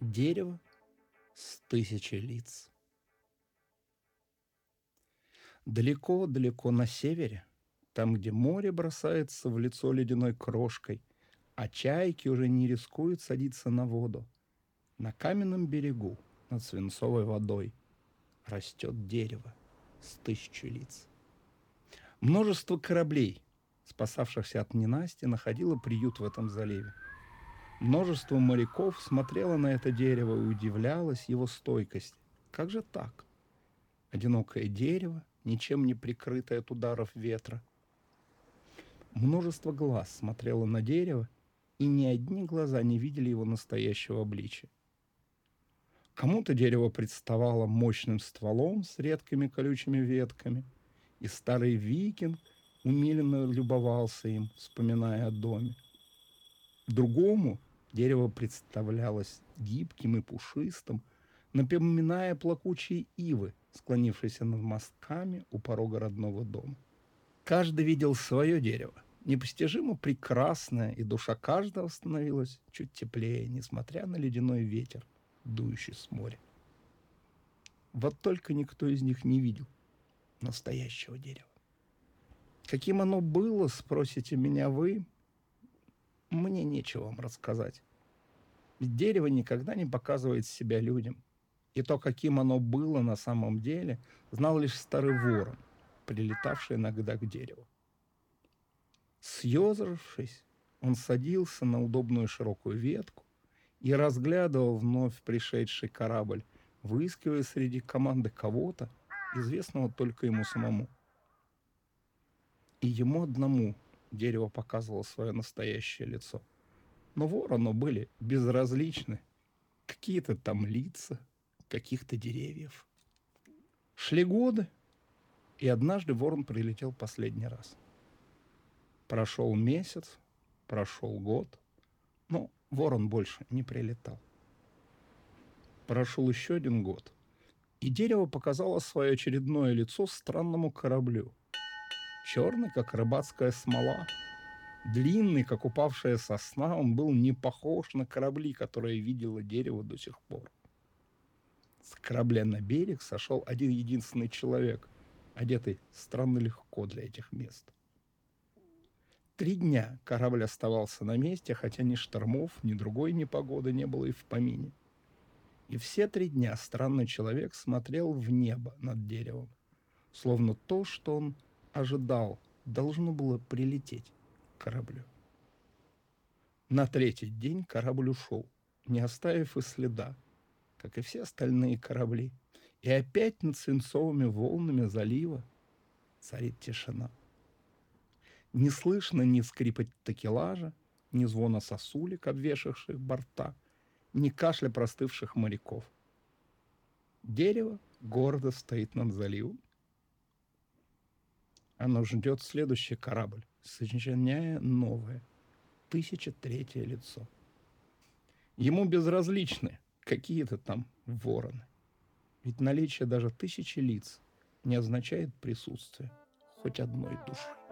Дерево с тысячей лиц. Далеко-далеко на севере, там, где море бросается в лицо ледяной крошкой, а чайки уже не рискуют садиться на воду, на каменном берегу над свинцовой водой растет дерево с тысячей лиц. Множество кораблей, спасавшихся от ненасти, находило приют в этом заливе – Множество моряков смотрело на это дерево и удивлялось его стойкости. Как же так? Одинокое дерево, ничем не прикрытое от ударов ветра. Множество глаз смотрело на дерево, и ни одни глаза не видели его настоящего обличия. Кому-то дерево представало мощным стволом с редкими колючими ветками, и старый викинг умиленно любовался им, вспоминая о доме. Другому Дерево представлялось гибким и пушистым, напоминая плакучие ивы, склонившиеся над мостками у порога родного дома. Каждый видел свое дерево, непостижимо прекрасное, и душа каждого становилась чуть теплее, несмотря на ледяной ветер, дующий с моря. Вот только никто из них не видел настоящего дерева. Каким оно было, спросите меня вы, мне нечего вам рассказать. Дерево никогда не показывает себя людям. И то, каким оно было на самом деле, знал лишь старый ворон, прилетавший иногда к дереву. Съезжавшись, он садился на удобную широкую ветку и разглядывал вновь пришедший корабль, выискивая среди команды кого-то, известного только ему самому. И ему одному дерево показывало свое настоящее лицо. Но ворону были безразличны какие-то там лица, каких-то деревьев. Шли годы, и однажды ворон прилетел последний раз. Прошел месяц, прошел год, но ворон больше не прилетал. Прошел еще один год, и дерево показало свое очередное лицо странному кораблю – черный, как рыбацкая смола. Длинный, как упавшая сосна, он был не похож на корабли, которые видело дерево до сих пор. С корабля на берег сошел один единственный человек, одетый странно легко для этих мест. Три дня корабль оставался на месте, хотя ни штормов, ни другой непогоды не было и в помине. И все три дня странный человек смотрел в небо над деревом, словно то, что он ожидал, должно было прилететь к кораблю. На третий день корабль ушел, не оставив и следа, как и все остальные корабли. И опять над свинцовыми волнами залива царит тишина. Не слышно ни скрипа такелажа, ни звона сосулек, обвешавших борта, ни кашля простывших моряков. Дерево гордо стоит над заливом, оно ждет следующий корабль, сочиняя новое, тысяча третье лицо. Ему безразличны какие-то там вороны. Ведь наличие даже тысячи лиц не означает присутствие хоть одной души.